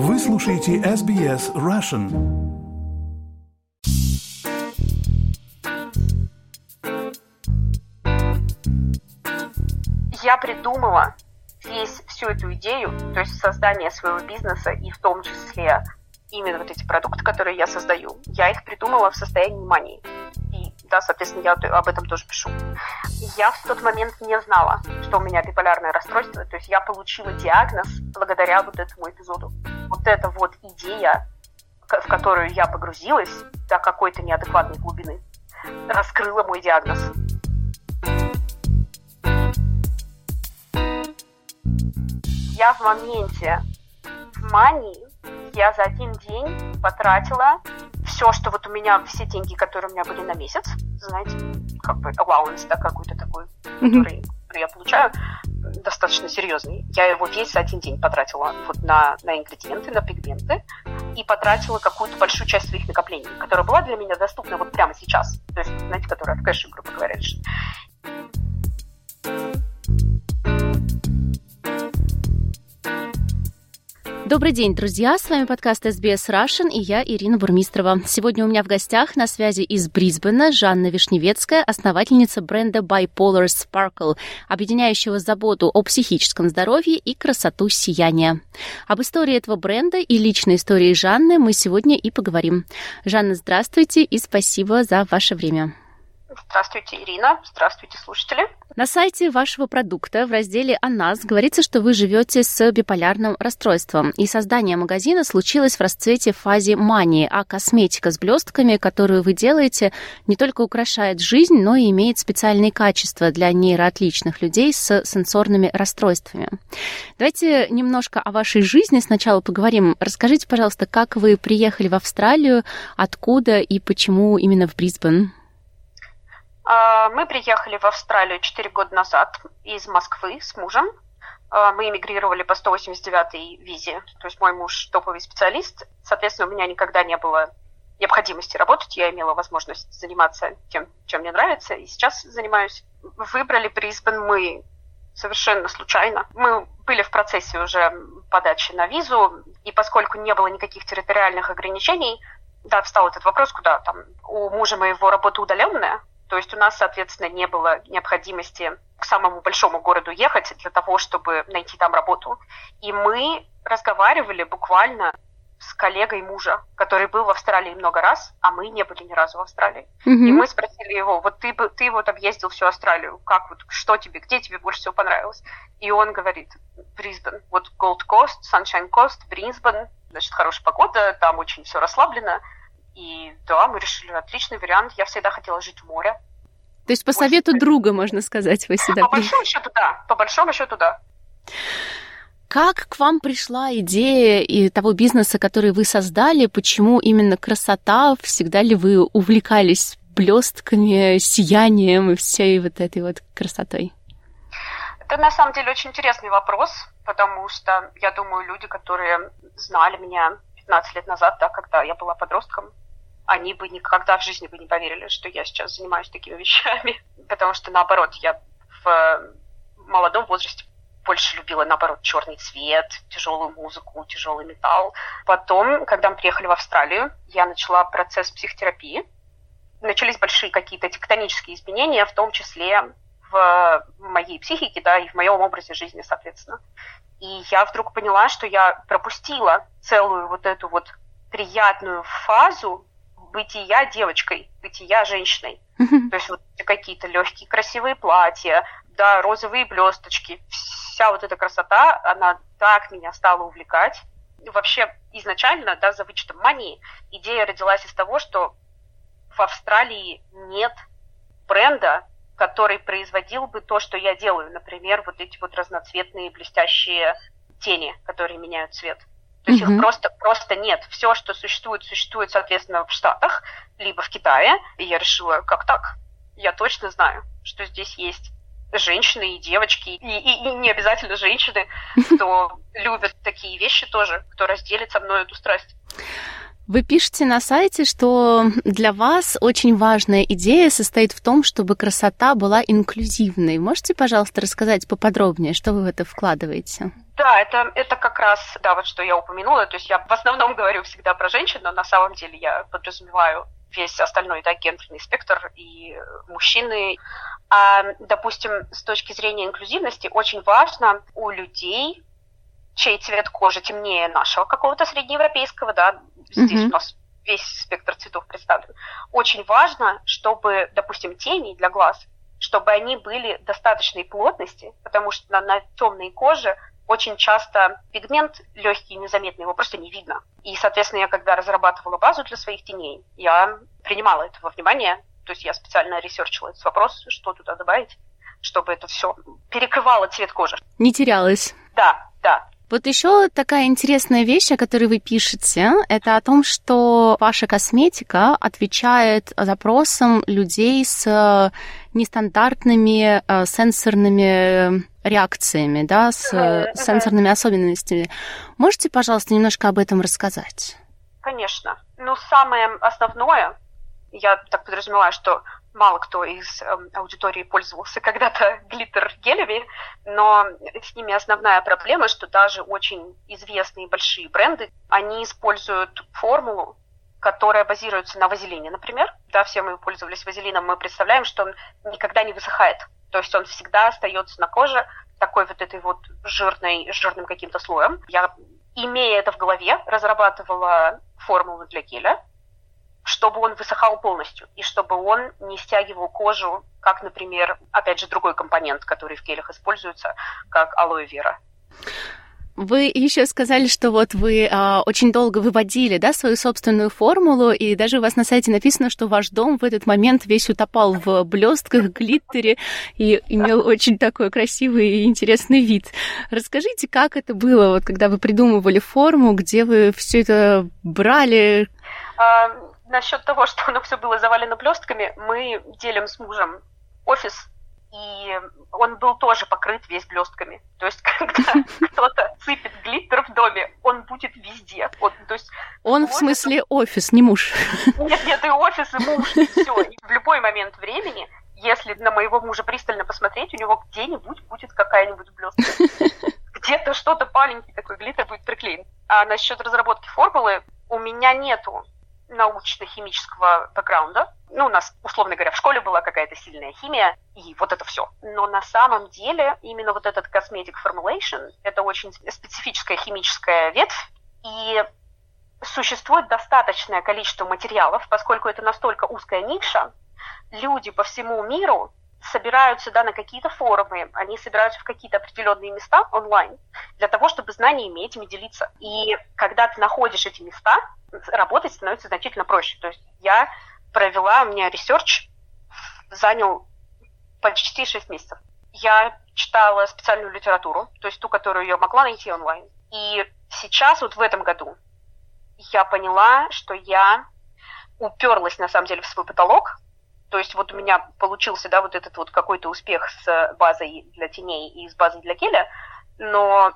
Вы слушаете SBS Russian. Я придумала весь всю эту идею, то есть создание своего бизнеса и в том числе именно вот эти продукты, которые я создаю, я их придумала в состоянии мании. И, да, соответственно, я об этом тоже пишу. Я в тот момент не знала, что у меня биполярное расстройство, то есть я получила диагноз благодаря вот этому эпизоду. Вот эта вот идея, в которую я погрузилась до какой-то неадекватной глубины, раскрыла мой диагноз. Я в моменте в мании я за один день потратила все, что вот у меня, все деньги, которые у меня были на месяц, знаете, как бы allowance, да, какой-то такой, mm-hmm. который, я получаю, достаточно серьезный. Я его весь за один день потратила вот на, на ингредиенты, на пигменты, и потратила какую-то большую часть своих накоплений, которая была для меня доступна вот прямо сейчас. То есть, знаете, которая в кэше, грубо говоря, лежит. Добрый день, друзья! С вами подкаст SBS Russian и я, Ирина Бурмистрова. Сегодня у меня в гостях на связи из Брисбена Жанна Вишневецкая, основательница бренда Bipolar Sparkle, объединяющего заботу о психическом здоровье и красоту сияния. Об истории этого бренда и личной истории Жанны мы сегодня и поговорим. Жанна, здравствуйте и спасибо за ваше время. Здравствуйте, Ирина. Здравствуйте, слушатели. На сайте вашего продукта в разделе «О нас» говорится, что вы живете с биполярным расстройством, и создание магазина случилось в расцвете фазе мании, а косметика с блестками, которую вы делаете, не только украшает жизнь, но и имеет специальные качества для нейроотличных людей с сенсорными расстройствами. Давайте немножко о вашей жизни сначала поговорим. Расскажите, пожалуйста, как вы приехали в Австралию, откуда и почему именно в Брисбен? А, мы приехали в Австралию 4 года назад из Москвы с мужем. А, мы эмигрировали по 189-й визе, то есть мой муж топовый специалист. Соответственно, у меня никогда не было необходимости работать, я имела возможность заниматься тем, чем мне нравится, и сейчас занимаюсь. Выбрали Брисбен мы совершенно случайно. Мы были в процессе уже подачи на визу, и поскольку не было никаких территориальных ограничений, да, встал этот вопрос, куда там у мужа моего работа удаленная, то есть у нас, соответственно, не было необходимости к самому большому городу ехать для того, чтобы найти там работу. И мы разговаривали буквально с коллегой мужа, который был в Австралии много раз, а мы не были ни разу в Австралии. Mm-hmm. И мы спросили его, вот ты, ты вот объездил всю Австралию, как вот, что тебе, где тебе больше всего понравилось? И он говорит, Брисбен, вот Gold Coast, Sunshine Coast, Брисбен, значит, хорошая погода, там очень все расслаблено, и да, мы решили, отличный вариант. Я всегда хотела жить в море. То есть по Очень совету хотела. друга, можно сказать, вы сюда По большому счету, да. По большому счету, да. Как к вам пришла идея и того бизнеса, который вы создали? Почему именно красота? Всегда ли вы увлекались блестками, сиянием и всей вот этой вот красотой? Это на самом деле очень интересный вопрос, потому что я думаю, люди, которые знали меня 15 лет назад, да, когда я была подростком, они бы никогда в жизни бы не поверили, что я сейчас занимаюсь такими вещами. Потому что, наоборот, я в молодом возрасте больше любила, наоборот, черный цвет, тяжелую музыку, тяжелый металл. Потом, когда мы приехали в Австралию, я начала процесс психотерапии. Начались большие какие-то тектонические изменения, в том числе в моей психике, да, и в моем образе жизни, соответственно. И я вдруг поняла, что я пропустила целую вот эту вот приятную фазу бытия девочкой, бытия женщиной. То есть вот какие-то легкие красивые платья, да, розовые блесточки, вся вот эта красота, она так меня стала увлекать. Вообще изначально, да, за вычетом мании, идея родилась из того, что в Австралии нет бренда, который производил бы то, что я делаю. Например, вот эти вот разноцветные блестящие тени, которые меняют цвет. То есть mm-hmm. их просто, просто нет. Все, что существует, существует, соответственно, в Штатах, либо в Китае. И я решила, как так? Я точно знаю, что здесь есть женщины и девочки, и, и, и не обязательно женщины, кто любят такие вещи тоже, кто разделит со мной эту страсть. Вы пишете на сайте, что для вас очень важная идея состоит в том, чтобы красота была инклюзивной. Можете, пожалуйста, рассказать поподробнее, что вы в это вкладываете? Да, это, это как раз, да, вот что я упомянула. То есть я в основном говорю всегда про женщин, но на самом деле я подразумеваю весь остальной да, гендерный спектр и мужчины. А, допустим, с точки зрения инклюзивности очень важно у людей, чей цвет кожи темнее нашего какого-то среднеевропейского, да, здесь mm-hmm. у нас весь спектр цветов представлен. Очень важно, чтобы, допустим, тени для глаз, чтобы они были достаточной плотности, потому что на, на темной коже очень часто пигмент легкий незаметный, его просто не видно. И, соответственно, я когда разрабатывала базу для своих теней, я принимала это во внимание, то есть я специально ресерчила этот вопрос, что туда добавить, чтобы это все перекрывало цвет кожи. Не терялась. Да, да. Вот еще такая интересная вещь, о которой вы пишете, это о том, что ваша косметика отвечает запросам людей с нестандартными э, сенсорными реакциями, да, с uh-huh, сенсорными особенностями. Можете, пожалуйста, немножко об этом рассказать? Конечно. Ну, самое основное, я так подразумеваю, что мало кто из э, аудитории пользовался когда-то глиттер-гелями, но с ними основная проблема, что даже очень известные большие бренды, они используют формулу, которая базируется на вазелине, например. Да, все мы пользовались вазелином, мы представляем, что он никогда не высыхает. То есть он всегда остается на коже такой вот этой вот жирной, жирным каким-то слоем. Я, имея это в голове, разрабатывала формулу для геля, чтобы он высыхал полностью, и чтобы он не стягивал кожу, как, например, опять же, другой компонент, который в гелях используется, как алоэ вера. Вы еще сказали, что вот вы а, очень долго выводили, да, свою собственную формулу, и даже у вас на сайте написано, что ваш дом в этот момент весь утопал в блестках, глиттере и имел очень такой красивый и интересный вид. Расскажите, как это было, вот когда вы придумывали форму, где вы все это брали? Насчет того, что оно все было завалено блестками, мы делим с мужем офис и он был тоже покрыт весь блестками. То есть, когда кто-то сыпет глиттер в доме, он будет везде. Вот, то есть, он в смысле офис, не муж. Нет, нет, и офис, и муж, и все. И в любой момент времени, если на моего мужа пристально посмотреть, у него где-нибудь будет какая-нибудь блестка. Где-то что-то маленький такой глиттер будет приклеен. А насчет разработки формулы у меня нету научно-химического бэкграунда. Ну, у нас, условно говоря, в школе была какая-то сильная химия, и вот это все. Но на самом деле именно вот этот cosmetic formulation – это очень специфическая химическая ветвь, и существует достаточное количество материалов, поскольку это настолько узкая ниша, люди по всему миру собираются да, на какие-то форумы, они собираются в какие-то определенные места онлайн для того, чтобы знаниями этими делиться. И когда ты находишь эти места, работать становится значительно проще. То есть я провела, у меня research занял почти 6 месяцев. Я читала специальную литературу, то есть ту, которую я могла найти онлайн. И сейчас, вот в этом году, я поняла, что я уперлась на самом деле в свой потолок, то есть вот у меня получился, да, вот этот вот какой-то успех с базой для теней и с базой для геля, но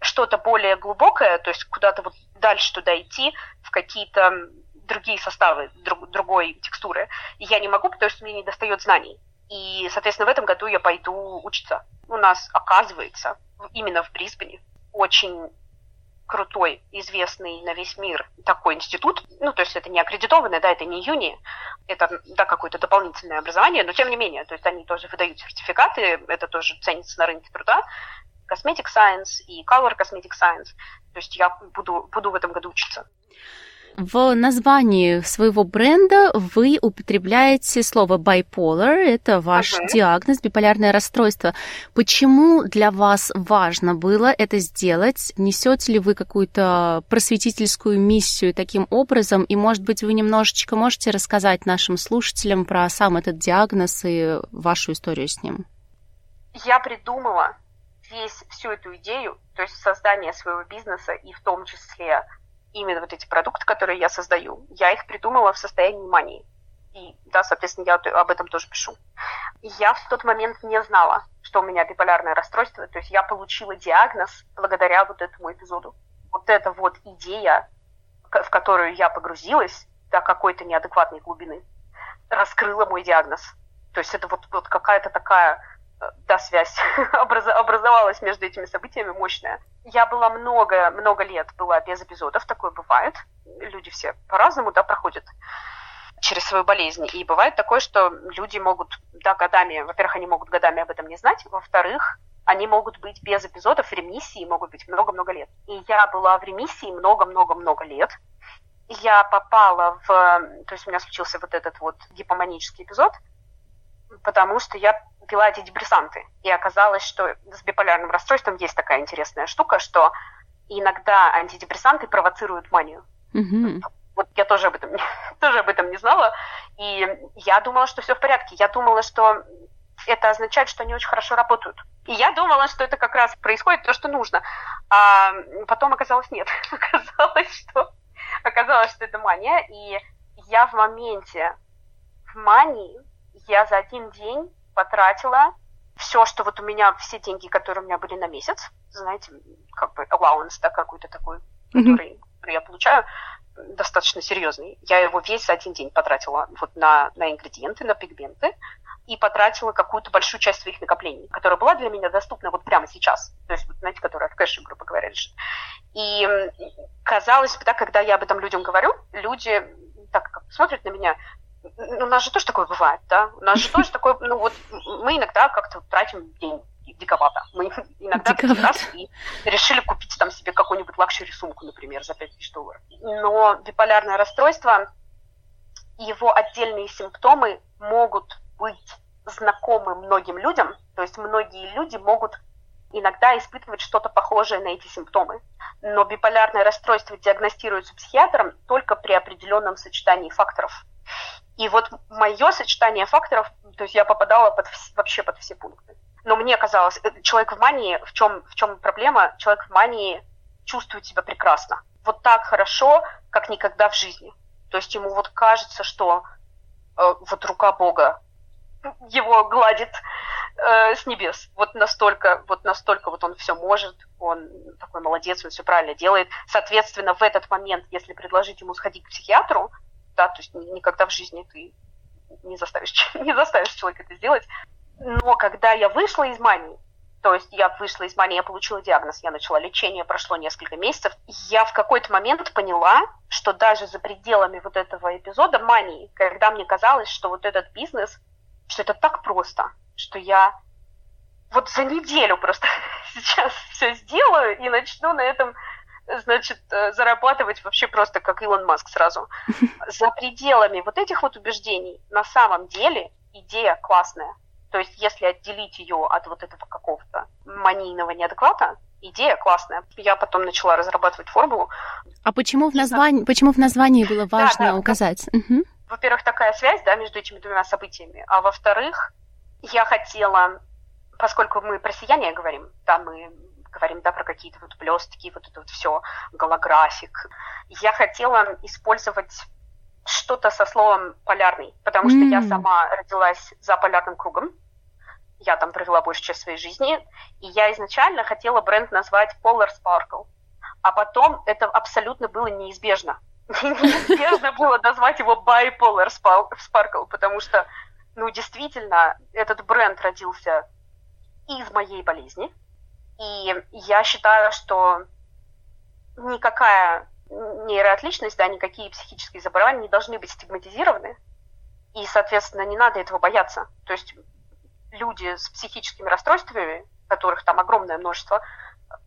что-то более глубокое, то есть куда-то вот дальше туда идти, в какие-то другие составы, друг, другой текстуры, я не могу, потому что мне не достает знаний. И, соответственно, в этом году я пойду учиться. У нас, оказывается, именно в Брисбене очень крутой, известный на весь мир такой институт. Ну, то есть это не аккредитованное, да, это не юни, это, да, какое-то дополнительное образование, но тем не менее, то есть они тоже выдают сертификаты, это тоже ценится на рынке труда, Cosmetic Science и Color Cosmetic Science. То есть я буду, буду в этом году учиться. В названии своего бренда вы употребляете слово bipolar, это ваш uh-huh. диагноз, биполярное расстройство. Почему для вас важно было это сделать? Несете ли вы какую-то просветительскую миссию таким образом? И, может быть, вы немножечко можете рассказать нашим слушателям про сам этот диагноз и вашу историю с ним? Я придумала весь, всю эту идею, то есть создание своего бизнеса и в том числе именно вот эти продукты, которые я создаю, я их придумала в состоянии мании. И, да, соответственно, я об этом тоже пишу. Я в тот момент не знала, что у меня биполярное расстройство, то есть я получила диагноз благодаря вот этому эпизоду. Вот эта вот идея в которую я погрузилась до какой-то неадекватной глубины, раскрыла мой диагноз. То есть это вот, вот какая-то такая да, связь образовалась между этими событиями мощная. Я была много, много лет была без эпизодов, такое бывает. Люди все по-разному, да, проходят через свою болезнь. И бывает такое, что люди могут, да, годами, во-первых, они могут годами об этом не знать, во-вторых, они могут быть без эпизодов в ремиссии, могут быть много-много лет. И я была в ремиссии много-много-много лет. Я попала в... То есть у меня случился вот этот вот гипоманический эпизод, потому что я пила антидепрессанты. И оказалось, что с биполярным расстройством есть такая интересная штука, что иногда антидепрессанты провоцируют манию. Mm-hmm. Вот я тоже об этом, тоже об этом не знала. И я думала, что все в порядке. Я думала, что это означает, что они очень хорошо работают. И я думала, что это как раз происходит то, что нужно. А потом оказалось нет. оказалось, что, оказалось, что это мания. И я в моменте в мании, я за один день потратила все, что вот у меня, все деньги, которые у меня были на месяц, знаете, как бы allowance, да, какой-то такой, mm-hmm. который, я получаю, достаточно серьезный. Я его весь за один день потратила вот на, на ингредиенты, на пигменты, и потратила какую-то большую часть своих накоплений, которая была для меня доступна вот прямо сейчас. То есть, вот, знаете, которая в кэше, грубо говоря, лежит. И казалось бы, да, когда я об этом людям говорю, люди так как смотрят на меня, у нас же тоже такое бывает, да? У нас же тоже такое, ну вот мы иногда как-то тратим день диковато. Мы иногда диковато. раз и решили купить там себе какую-нибудь luxury сумку, например, за 5000 долларов. Но биполярное расстройство, его отдельные симптомы могут быть знакомы многим людям, то есть многие люди могут иногда испытывать что-то похожее на эти симптомы. Но биполярное расстройство диагностируется психиатром только при определенном сочетании факторов. И вот мое сочетание факторов, то есть я попадала под, вообще под все пункты. Но мне казалось, э, человек в мании, в чем, в чем проблема? Человек в мании чувствует себя прекрасно. Вот так хорошо, как никогда в жизни. То есть ему вот кажется, что э, вот рука Бога его гладит э, с небес. Вот настолько, вот настолько вот он все может, он такой молодец, он все правильно делает. Соответственно, в этот момент, если предложить ему сходить к психиатру, да, то есть никогда в жизни ты не заставишь, не заставишь человека это сделать. Но когда я вышла из мании, то есть я вышла из мании, я получила диагноз, я начала лечение, прошло несколько месяцев, я в какой-то момент поняла, что даже за пределами вот этого эпизода мании, когда мне казалось, что вот этот бизнес, что это так просто, что я вот за неделю просто сейчас все сделаю и начну на этом значит, э, зарабатывать вообще просто как Илон Маск сразу. За пределами вот этих вот убеждений на самом деле идея классная. То есть если отделить ее от вот этого какого-то манийного неадеквата, идея классная. Я потом начала разрабатывать формулу. А почему в названии, почему в названии было важно да, да, указать? Угу. Во-первых, такая связь да, между этими двумя событиями. А во-вторых, я хотела, поскольку мы про сияние говорим, да, мы говорим, да, про какие-то вот блестки, вот это вот все, голографик. Я хотела использовать что-то со словом полярный, потому что mm. я сама родилась за полярным кругом. Я там провела большую часть своей жизни. И я изначально хотела бренд назвать Polar Sparkle. А потом это абсолютно было неизбежно. Неизбежно было назвать его Bipolar Sparkle, потому что, ну, действительно, этот бренд родился из моей болезни, и я считаю, что никакая нейроотличность, да, никакие психические заболевания не должны быть стигматизированы. И, соответственно, не надо этого бояться. То есть люди с психическими расстройствами, которых там огромное множество,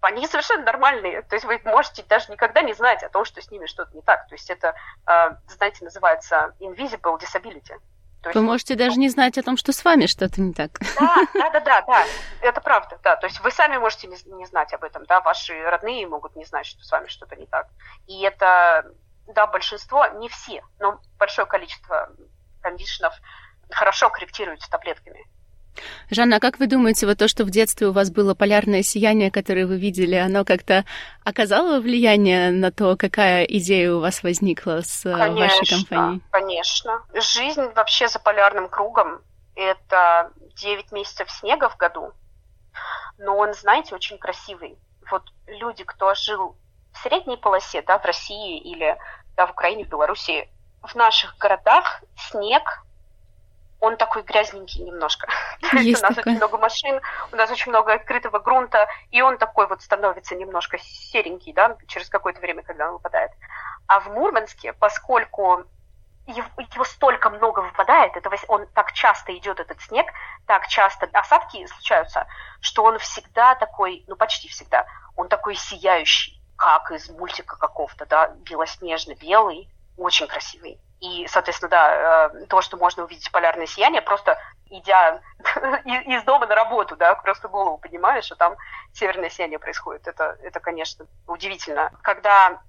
они совершенно нормальные. То есть вы можете даже никогда не знать о том, что с ними что-то не так. То есть это, э, знаете, называется invisible disability. То есть, вы можете даже не знать о том, что с вами что-то не так. Да, да, да, да, да, это правда, да. То есть вы сами можете не, не знать об этом, да, ваши родные могут не знать, что с вами что-то не так. И это, да, большинство, не все, но большое количество кондишенов хорошо корректируются таблетками. Жанна, а как вы думаете, вот то, что в детстве у вас было полярное сияние, которое вы видели, оно как-то оказало влияние на то, какая идея у вас возникла с э, конечно, вашей компанией? Конечно. Жизнь вообще за полярным кругом – это 9 месяцев снега в году, но он, знаете, очень красивый. Вот люди, кто жил в средней полосе, да, в России или да, в Украине, в Беларуси, в наших городах снег он такой грязненький немножко. Есть у нас такое. очень много машин, у нас очень много открытого грунта, и он такой вот становится немножко серенький, да, через какое-то время, когда он выпадает. А в Мурманске, поскольку его, его столько много выпадает, это, он так часто идет этот снег, так часто осадки случаются, что он всегда такой, ну почти всегда, он такой сияющий, как из мультика какого-то, да, белоснежно-белый, очень красивый. И, соответственно, да, э, то, что можно увидеть полярное сияние, просто идя из дома на работу, да, просто голову поднимаешь, а там северное сияние происходит. Это, это, конечно, удивительно. Когда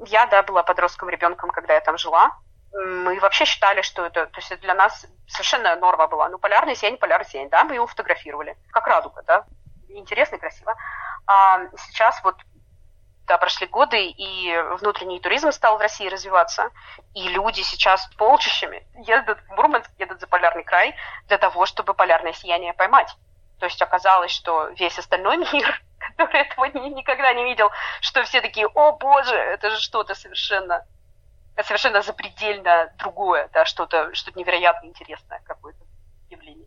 я, да, была подростком ребенком, когда я там жила, мы вообще считали, что это, то есть для нас совершенно норма была. Ну, полярное сияние, полярное сияние, да, мы его фотографировали, как радуга, да, интересно и красиво. А сейчас вот да, прошли годы, и внутренний туризм стал в России развиваться, и люди сейчас полчищами едут в Мурманск, едут за полярный край для того, чтобы полярное сияние поймать. То есть оказалось, что весь остальной мир, который этого никогда не видел, что все такие, о боже, это же что-то совершенно, совершенно запредельно другое, да, что-то что невероятно интересное какое-то явление.